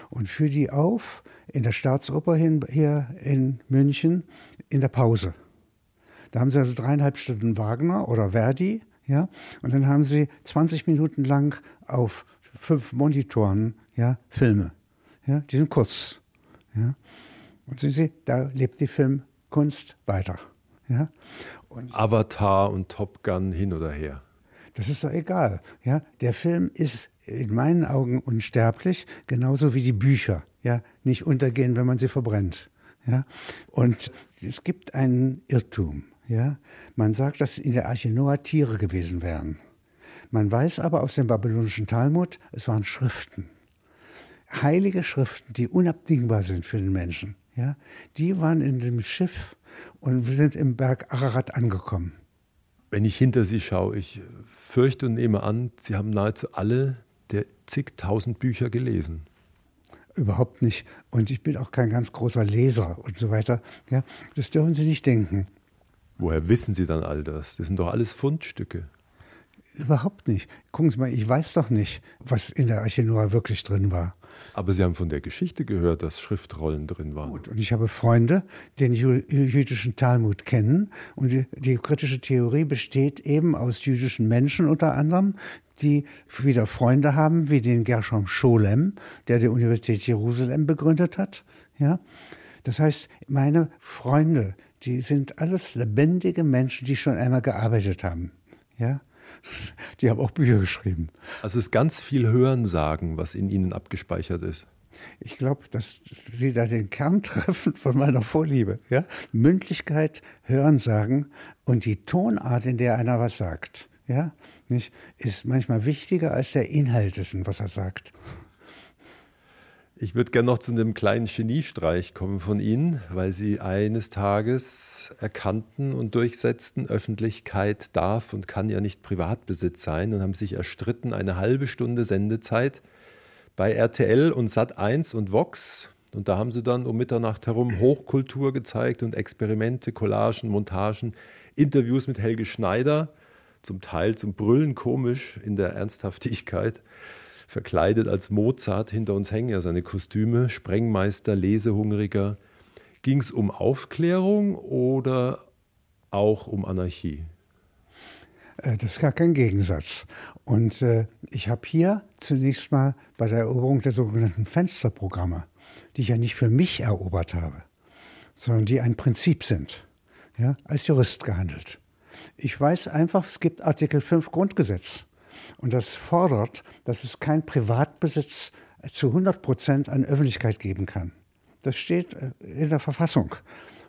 und führe die auf in der Staatsoper hier in München in der Pause. Da haben sie also dreieinhalb Stunden Wagner oder Verdi, ja, und dann haben sie 20 Minuten lang auf fünf Monitoren, ja, Filme, ja, die sind kurz, ja. Und sehen Sie, da lebt die Filmkunst weiter, ja. Und Avatar und Top Gun hin oder her. Das ist doch egal, ja. Der Film ist in meinen Augen unsterblich, genauso wie die Bücher, ja, nicht untergehen, wenn man sie verbrennt. Ja? Und es gibt einen Irrtum. Ja? Man sagt, dass in der Arche Noah Tiere gewesen wären. Man weiß aber aus dem babylonischen Talmud, es waren Schriften. Heilige Schriften, die unabdingbar sind für den Menschen. Ja? Die waren in dem Schiff und wir sind im Berg Ararat angekommen. Wenn ich hinter Sie schaue, ich fürchte und nehme an, Sie haben nahezu alle der zigtausend Bücher gelesen. Überhaupt nicht. Und ich bin auch kein ganz großer Leser und so weiter. Ja, das dürfen Sie nicht denken. Woher wissen Sie dann all das? Das sind doch alles Fundstücke. Überhaupt nicht. Gucken Sie mal, ich weiß doch nicht, was in der Arche Noah wirklich drin war. Aber Sie haben von der Geschichte gehört, dass Schriftrollen drin waren. Gut, und ich habe Freunde, die den jüdischen Talmud kennen. Und die, die kritische Theorie besteht eben aus jüdischen Menschen unter anderem, die wieder Freunde haben, wie den Gershom Scholem, der die Universität Jerusalem begründet hat. Ja? Das heißt, meine Freunde, die sind alles lebendige Menschen, die schon einmal gearbeitet haben. Ja? Die haben auch Bücher geschrieben. Also es ist ganz viel Hörensagen, was in ihnen abgespeichert ist. Ich glaube, dass Sie da den Kern treffen von meiner Vorliebe. Ja? Mündlichkeit, Hören, Sagen und die Tonart, in der einer was sagt, ja? Nicht, ist manchmal wichtiger als der Inhalt dessen, was er sagt. Ich würde gerne noch zu einem kleinen Geniestreich kommen von Ihnen, weil Sie eines Tages erkannten und durchsetzten, Öffentlichkeit darf und kann ja nicht Privatbesitz sein und haben sich erstritten, eine halbe Stunde Sendezeit bei RTL und Sat1 und Vox. Und da haben sie dann um Mitternacht herum Hochkultur gezeigt und Experimente, Collagen, Montagen, Interviews mit Helge Schneider, zum Teil zum Brüllen komisch in der Ernsthaftigkeit verkleidet als Mozart. Hinter uns hängen ja seine Kostüme, Sprengmeister, Lesehungriger. Ging es um Aufklärung oder auch um Anarchie? Äh, das ist gar kein Gegensatz. Und äh, ich habe hier zunächst mal bei der Eroberung der sogenannten Fensterprogramme, die ich ja nicht für mich erobert habe, sondern die ein Prinzip sind, ja, als Jurist gehandelt. Ich weiß einfach, es gibt Artikel 5 Grundgesetz. Und das fordert, dass es kein Privatbesitz zu 100 Prozent an Öffentlichkeit geben kann. Das steht äh, in der Verfassung,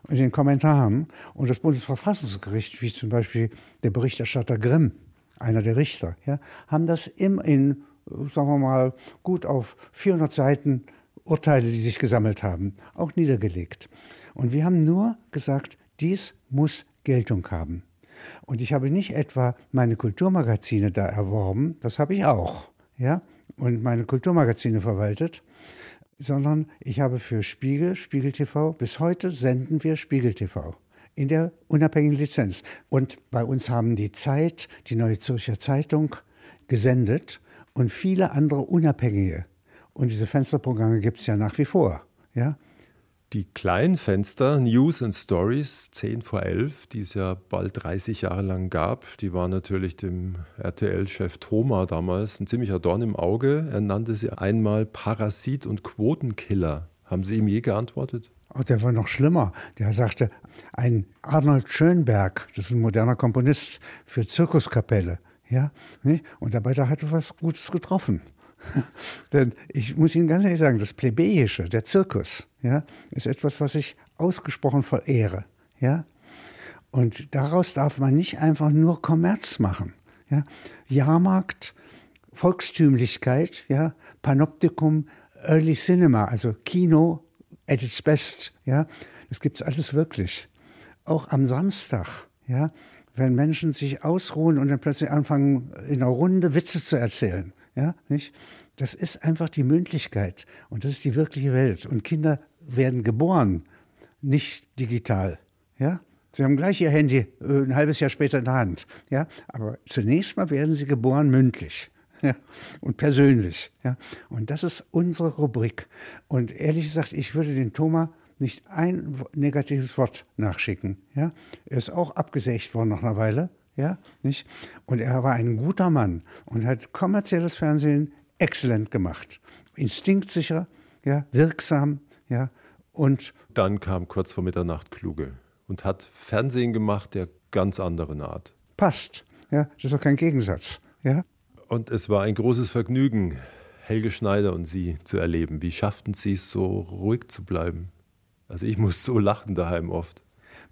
in den Kommentaren. Und das Bundesverfassungsgericht, wie zum Beispiel der Berichterstatter Grimm, einer der Richter, ja, haben das im, in, sagen wir mal, gut auf 400 Seiten Urteile, die sich gesammelt haben, auch niedergelegt. Und wir haben nur gesagt, dies muss Geltung haben. Und ich habe nicht etwa meine Kulturmagazine da erworben, das habe ich auch, ja, und meine Kulturmagazine verwaltet, sondern ich habe für Spiegel, Spiegel TV, bis heute senden wir Spiegel TV in der unabhängigen Lizenz. Und bei uns haben die Zeit, die Neue Zürcher Zeitung gesendet und viele andere unabhängige. Und diese Fensterprogramme gibt es ja nach wie vor. Ja? Die kleinen Fenster, News and Stories, 10 vor 11, die es ja bald 30 Jahre lang gab, die waren natürlich dem RTL-Chef Thoma damals ein ziemlicher Dorn im Auge. Er nannte sie einmal Parasit und Quotenkiller. Haben Sie ihm je geantwortet? Oh, der war noch schlimmer. Der sagte, ein Arnold Schönberg, das ist ein moderner Komponist für Zirkuskapelle. Ja, und dabei da hat er was Gutes getroffen. Denn ich muss Ihnen ganz ehrlich sagen, das Plebejische, der Zirkus, ja, ist etwas, was ich ausgesprochen verehre. Ja? Und daraus darf man nicht einfach nur Kommerz machen. Ja? Jahrmarkt, Volkstümlichkeit, ja? Panoptikum, Early Cinema, also Kino at its best. Ja? Das gibt es alles wirklich. Auch am Samstag, ja? wenn Menschen sich ausruhen und dann plötzlich anfangen, in einer Runde Witze zu erzählen. Ja, nicht? Das ist einfach die Mündlichkeit und das ist die wirkliche Welt. Und Kinder werden geboren, nicht digital. Ja? Sie haben gleich ihr Handy äh, ein halbes Jahr später in der Hand. Ja? Aber zunächst mal werden sie geboren mündlich. Ja, und persönlich. Ja. Und das ist unsere Rubrik. Und ehrlich gesagt, ich würde den Thomas nicht ein negatives Wort nachschicken. Ja. Er ist auch abgesägt worden nach einer Weile ja, nicht? Und er war ein guter Mann und hat kommerzielles Fernsehen exzellent gemacht. Instinktsicher, ja, wirksam, ja, und dann kam kurz vor Mitternacht Kluge und hat Fernsehen gemacht der ganz anderen Art. Passt, ja, das ist doch kein Gegensatz, ja. Und es war ein großes Vergnügen, Helge Schneider und Sie zu erleben. Wie schafften Sie es, so ruhig zu bleiben? Also ich muss so lachen daheim oft.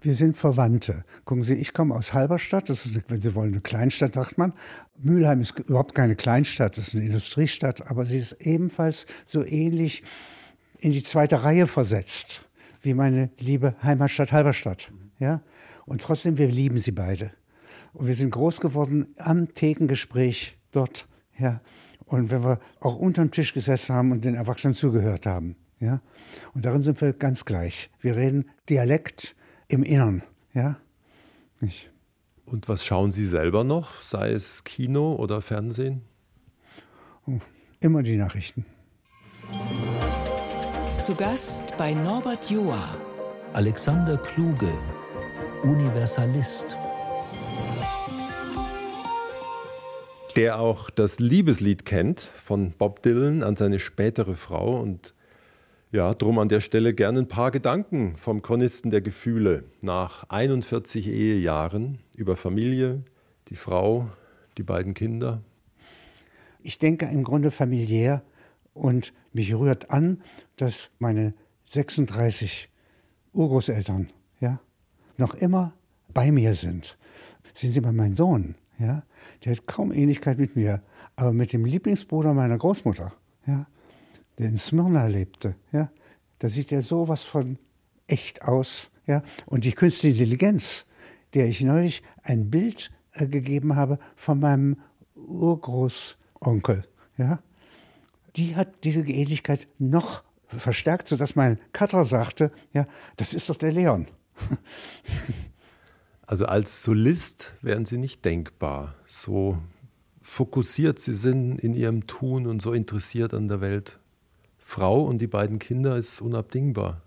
Wir sind Verwandte. Gucken Sie, ich komme aus Halberstadt, das ist, wenn Sie wollen, eine Kleinstadt, sagt man. Mülheim ist überhaupt keine Kleinstadt, das ist eine Industriestadt, aber sie ist ebenfalls so ähnlich in die zweite Reihe versetzt, wie meine liebe Heimatstadt Halberstadt. Ja? Und trotzdem, wir lieben sie beide. Und wir sind groß geworden am Thekengespräch dort. Ja? Und wenn wir auch unterm Tisch gesessen haben und den Erwachsenen zugehört haben. Ja? Und darin sind wir ganz gleich. Wir reden Dialekt, im Innern. Ja? Ich. Und was schauen Sie selber noch, sei es Kino oder Fernsehen? Oh, immer die Nachrichten. Zu Gast bei Norbert Joa. Alexander Kluge, Universalist. Der auch das Liebeslied kennt von Bob Dylan an seine spätere Frau und ja, drum an der Stelle gerne ein paar Gedanken vom Chronisten der Gefühle nach 41 Ehejahren über Familie, die Frau, die beiden Kinder. Ich denke im Grunde familiär Und mich rührt an, dass meine 36 Urgroßeltern ja, noch immer bei mir sind. Sehen Sie mal meinen Sohn, ja, der hat kaum Ähnlichkeit mit mir, aber mit dem Lieblingsbruder meiner Großmutter, ja, der in Smyrna lebte, ja, da sieht er sowas von echt aus, ja, und die künstliche Intelligenz, der ich neulich ein Bild äh, gegeben habe von meinem Urgroßonkel, ja, die hat diese Ähnlichkeit noch verstärkt, sodass mein Cutter sagte, ja, das ist doch der Leon. Also als Solist wären Sie nicht denkbar. So fokussiert Sie sind in Ihrem Tun und so interessiert an der Welt. Frau und die beiden Kinder ist unabdingbar.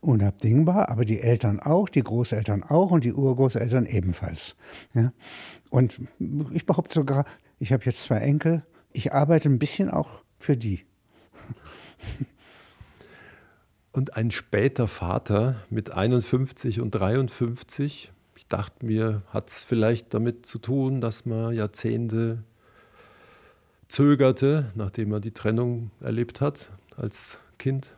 Unabdingbar, aber die Eltern auch, die Großeltern auch und die Urgroßeltern ebenfalls. Ja? Und ich behaupte sogar, ich habe jetzt zwei Enkel, ich arbeite ein bisschen auch für die. Und ein später Vater mit 51 und 53, ich dachte mir, hat es vielleicht damit zu tun, dass man Jahrzehnte zögerte, nachdem er die Trennung erlebt hat als Kind?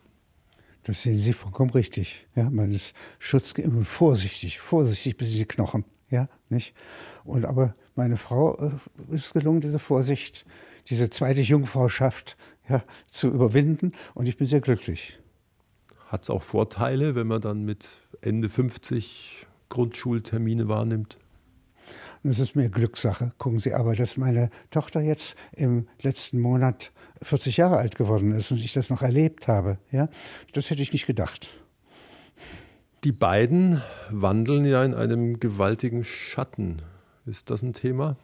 Das sehen Sie vollkommen richtig. Ja, man ist Schutz vorsichtig, vorsichtig bis in die Knochen. Ja, nicht? Und aber meine Frau äh, ist gelungen, diese Vorsicht, diese zweite Jungfrauschaft ja, zu überwinden. Und ich bin sehr glücklich. Hat es auch Vorteile, wenn man dann mit Ende 50 Grundschultermine wahrnimmt? Das ist mehr Glückssache. Gucken Sie aber, dass meine Tochter jetzt im letzten Monat 40 Jahre alt geworden ist und ich das noch erlebt habe, ja, das hätte ich nicht gedacht. Die beiden wandeln ja in einem gewaltigen Schatten. Ist das ein Thema?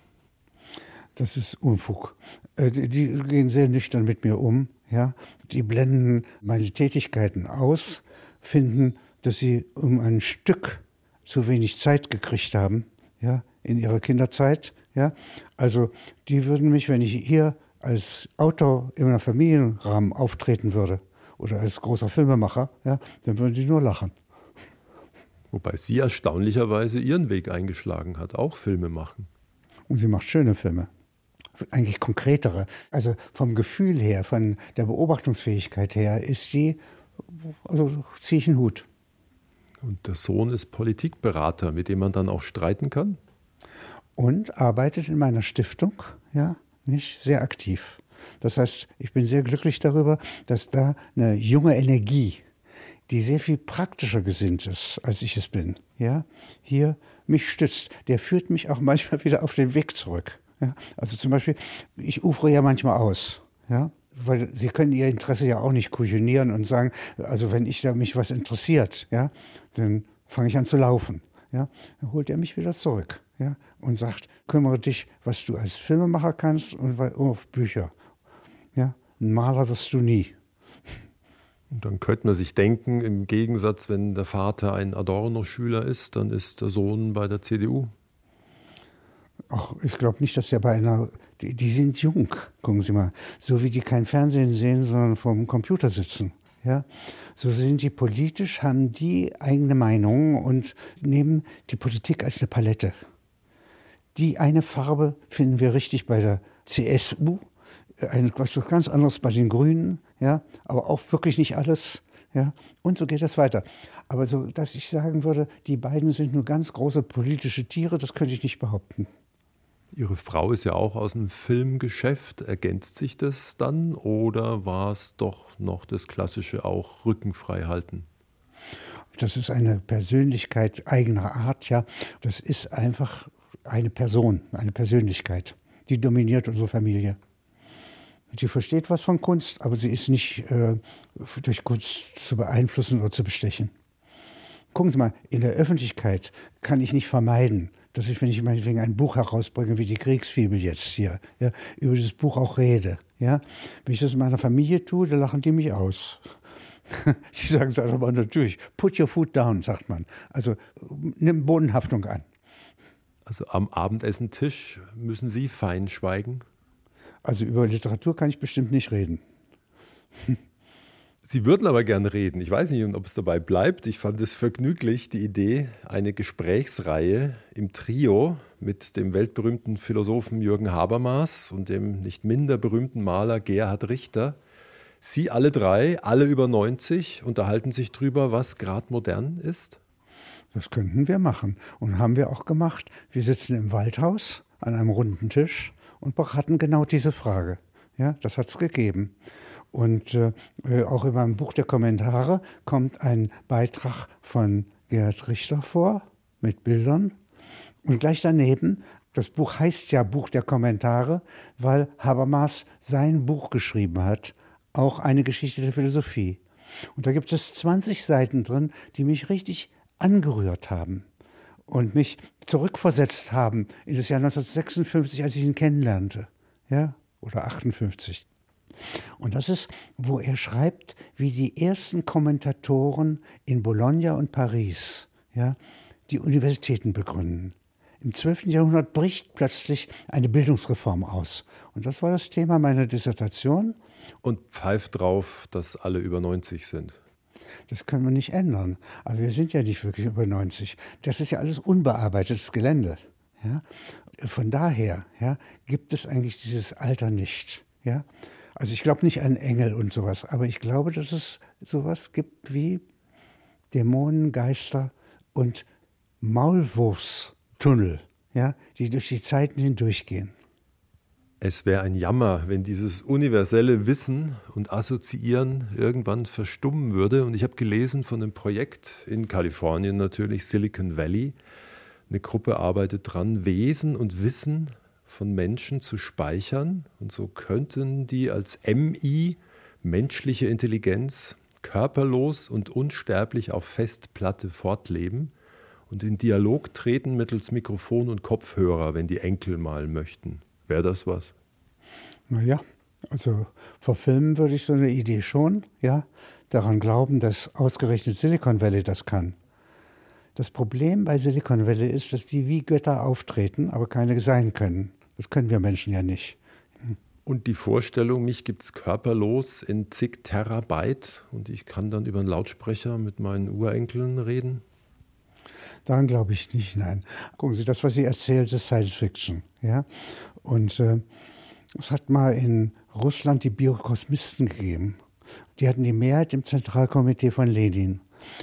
Das ist Unfug. Äh, die gehen sehr nüchtern mit mir um. Ja? Die blenden meine Tätigkeiten aus, finden, dass sie um ein Stück zu wenig Zeit gekriegt haben ja, in ihrer Kinderzeit. Ja? Also die würden mich, wenn ich hier als Autor in einem Familienrahmen auftreten würde oder als großer Filmemacher, ja, dann würden die nur lachen. Wobei sie erstaunlicherweise ihren Weg eingeschlagen hat, auch Filme machen. Und sie macht schöne Filme. Eigentlich konkretere. Also vom Gefühl her, von der Beobachtungsfähigkeit her, ist sie, also ziehe ich einen Hut. Und der Sohn ist Politikberater, mit dem man dann auch streiten kann? Und arbeitet in meiner Stiftung, ja, nicht sehr aktiv. Das heißt, ich bin sehr glücklich darüber, dass da eine junge Energie, die sehr viel praktischer gesinnt ist, als ich es bin, ja, hier mich stützt. Der führt mich auch manchmal wieder auf den Weg zurück. Ja. Also zum Beispiel, ich ufere ja manchmal aus, ja, weil sie können ihr Interesse ja auch nicht kujonieren und sagen, also wenn ich da mich was interessiert, ja, dann fange ich an zu laufen. Ja, dann holt er mich wieder zurück ja, und sagt, kümmere dich, was du als Filmemacher kannst und auf Bücher. Ja, ein Maler wirst du nie. Und dann könnte man sich denken, im Gegensatz, wenn der Vater ein Adorno-Schüler ist, dann ist der Sohn bei der CDU. Ach, ich glaube nicht, dass er bei einer. Die, die, sind jung, gucken Sie mal. So wie die kein Fernsehen sehen, sondern vorm Computer sitzen. Ja? So sind die politisch, haben die eigene Meinungen und nehmen die Politik als eine Palette. Die eine Farbe finden wir richtig bei der CSU, ein, was ganz anderes bei den Grünen, ja, aber auch wirklich nicht alles. Ja, und so geht das weiter. Aber so, dass ich sagen würde, die beiden sind nur ganz große politische Tiere, das könnte ich nicht behaupten. Ihre Frau ist ja auch aus dem Filmgeschäft. Ergänzt sich das dann oder war es doch noch das klassische auch rückenfrei halten? Das ist eine Persönlichkeit eigener Art, ja. Das ist einfach eine Person, eine Persönlichkeit, die dominiert unsere Familie. Sie versteht was von Kunst, aber sie ist nicht äh, durch Kunst zu beeinflussen oder zu bestechen. Gucken Sie mal, in der Öffentlichkeit kann ich nicht vermeiden, dass ich, wenn ich meinetwegen ein Buch herausbringe, wie die Kriegsfibel jetzt hier, ja, über dieses Buch auch rede. Ja? Wenn ich das in meiner Familie tue, dann lachen die mich aus. die sagen es aber natürlich, put your foot down, sagt man. Also nimm Bodenhaftung an. Also am Abendessentisch müssen Sie fein schweigen? Also über Literatur kann ich bestimmt nicht reden. Sie würden aber gern reden. Ich weiß nicht, ob es dabei bleibt. Ich fand es vergnüglich, die Idee, eine Gesprächsreihe im Trio mit dem weltberühmten Philosophen Jürgen Habermas und dem nicht minder berühmten Maler Gerhard Richter Sie alle drei, alle über 90, unterhalten sich drüber, was gerade modern ist? Das könnten wir machen und haben wir auch gemacht. Wir sitzen im Waldhaus an einem runden Tisch und hatten genau diese Frage. Ja, das hat es gegeben. Und äh, auch in meinem Buch der Kommentare kommt ein Beitrag von Gerhard Richter vor mit Bildern. Und gleich daneben, das Buch heißt ja Buch der Kommentare, weil Habermas sein Buch geschrieben hat, auch eine Geschichte der Philosophie. Und da gibt es 20 Seiten drin, die mich richtig angerührt haben und mich zurückversetzt haben in das Jahr 1956, als ich ihn kennenlernte. Ja, oder 58. Und das ist, wo er schreibt, wie die ersten Kommentatoren in Bologna und Paris ja, die Universitäten begründen. Im 12. Jahrhundert bricht plötzlich eine Bildungsreform aus. Und das war das Thema meiner Dissertation. Und pfeift drauf, dass alle über 90 sind. Das können wir nicht ändern. Aber wir sind ja nicht wirklich über 90. Das ist ja alles unbearbeitetes Gelände. Ja? Von daher ja, gibt es eigentlich dieses Alter nicht. Ja? Also ich glaube nicht an Engel und sowas, aber ich glaube, dass es sowas gibt wie Dämonen, Geister und Maulwurfstunnel, ja, die durch die Zeiten hindurchgehen. Es wäre ein Jammer, wenn dieses universelle Wissen und Assoziieren irgendwann verstummen würde. Und ich habe gelesen von einem Projekt in Kalifornien natürlich, Silicon Valley. Eine Gruppe arbeitet dran, Wesen und Wissen von Menschen zu speichern. Und so könnten die als MI, menschliche Intelligenz, körperlos und unsterblich auf Festplatte fortleben und in Dialog treten mittels Mikrofon und Kopfhörer, wenn die Enkel mal möchten. Wäre das was? Naja, also verfilmen würde ich so eine Idee schon, ja. Daran glauben, dass ausgerechnet Silicon Valley das kann. Das Problem bei Silicon Valley ist, dass die wie Götter auftreten, aber keine sein können. Das können wir Menschen ja nicht. Und die Vorstellung, mich gibt es körperlos in zig Terabyte und ich kann dann über einen Lautsprecher mit meinen Urenkeln reden? Daran glaube ich nicht, nein. Gucken Sie, das, was Sie erzählt, ist Science Fiction. Ja? Und äh, es hat mal in Russland die Biokosmisten gegeben. Die hatten die Mehrheit im Zentralkomitee von Lenin.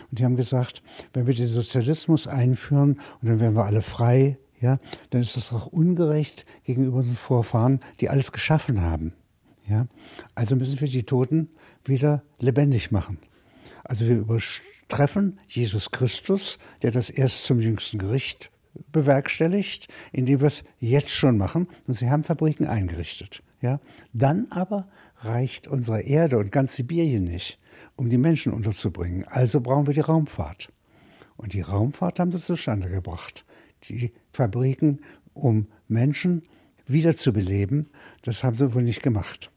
Und die haben gesagt, wenn wir den Sozialismus einführen und dann werden wir alle frei, ja, dann ist das auch ungerecht gegenüber unseren Vorfahren, die alles geschaffen haben. Ja? Also müssen wir die Toten wieder lebendig machen. Also wir übertreffen Jesus Christus, der das erst zum jüngsten Gericht bewerkstelligt, indem wir es jetzt schon machen. Und sie haben Fabriken eingerichtet. Ja? Dann aber reicht unsere Erde und ganz Sibirien nicht, um die Menschen unterzubringen. Also brauchen wir die Raumfahrt. Und die Raumfahrt haben sie zustande gebracht die Fabriken, um Menschen wiederzubeleben. Das haben sie wohl nicht gemacht.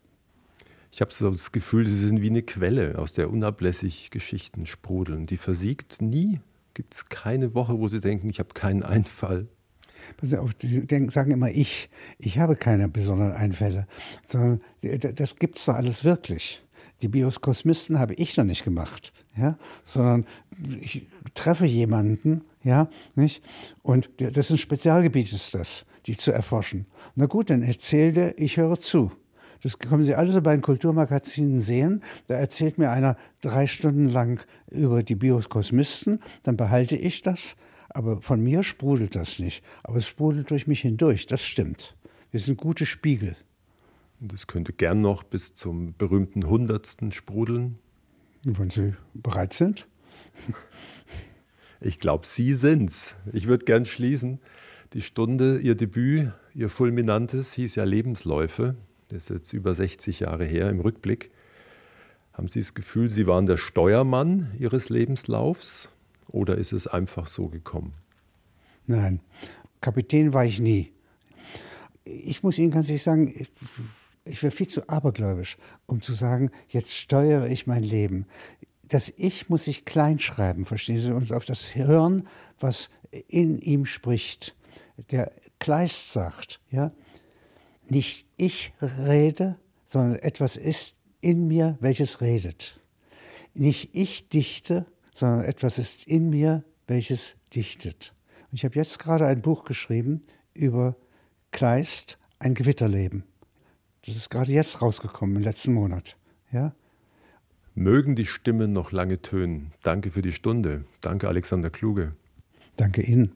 Ich habe so das Gefühl, sie sind wie eine Quelle, aus der unablässig Geschichten sprudeln. Die versiegt nie. Gibt es keine Woche, wo sie denken, ich habe keinen Einfall. Sie denken, sagen immer ich. Ich habe keine besonderen Einfälle, sondern das gibt es doch alles wirklich. Die Bioskosmisten habe ich noch nicht gemacht, ja, sondern ich treffe jemanden ja, nicht? Und das ist ein Spezialgebiet, ist das, die zu erforschen. Na gut, dann erzählt er, ich höre zu. Das können Sie alles bei den Kulturmagazinen sehen. Da erzählt mir einer drei Stunden lang über die Biokosmisten, dann behalte ich das. Aber von mir sprudelt das nicht. Aber es sprudelt durch mich hindurch, das stimmt. Wir sind gute Spiegel. Und es könnte gern noch bis zum berühmten Hundertsten sprudeln. Wenn Sie bereit sind. Ich glaube, Sie sind's. Ich würde gern schließen. Die Stunde, Ihr Debüt, Ihr fulminantes, hieß ja Lebensläufe. Das ist jetzt über 60 Jahre her im Rückblick. Haben Sie das Gefühl, Sie waren der Steuermann Ihres Lebenslaufs oder ist es einfach so gekommen? Nein, Kapitän war ich nie. Ich muss Ihnen ganz ehrlich sagen, ich, ich wäre viel zu abergläubisch, um zu sagen, jetzt steuere ich mein Leben das Ich muss sich kleinschreiben, verstehen Sie, und auf das Hören, was in ihm spricht. Der Kleist sagt, ja, nicht ich rede, sondern etwas ist in mir, welches redet. Nicht ich dichte, sondern etwas ist in mir, welches dichtet. Und ich habe jetzt gerade ein Buch geschrieben über Kleist, ein Gewitterleben. Das ist gerade jetzt rausgekommen, im letzten Monat. Ja? Mögen die Stimmen noch lange tönen. Danke für die Stunde. Danke, Alexander Kluge. Danke Ihnen.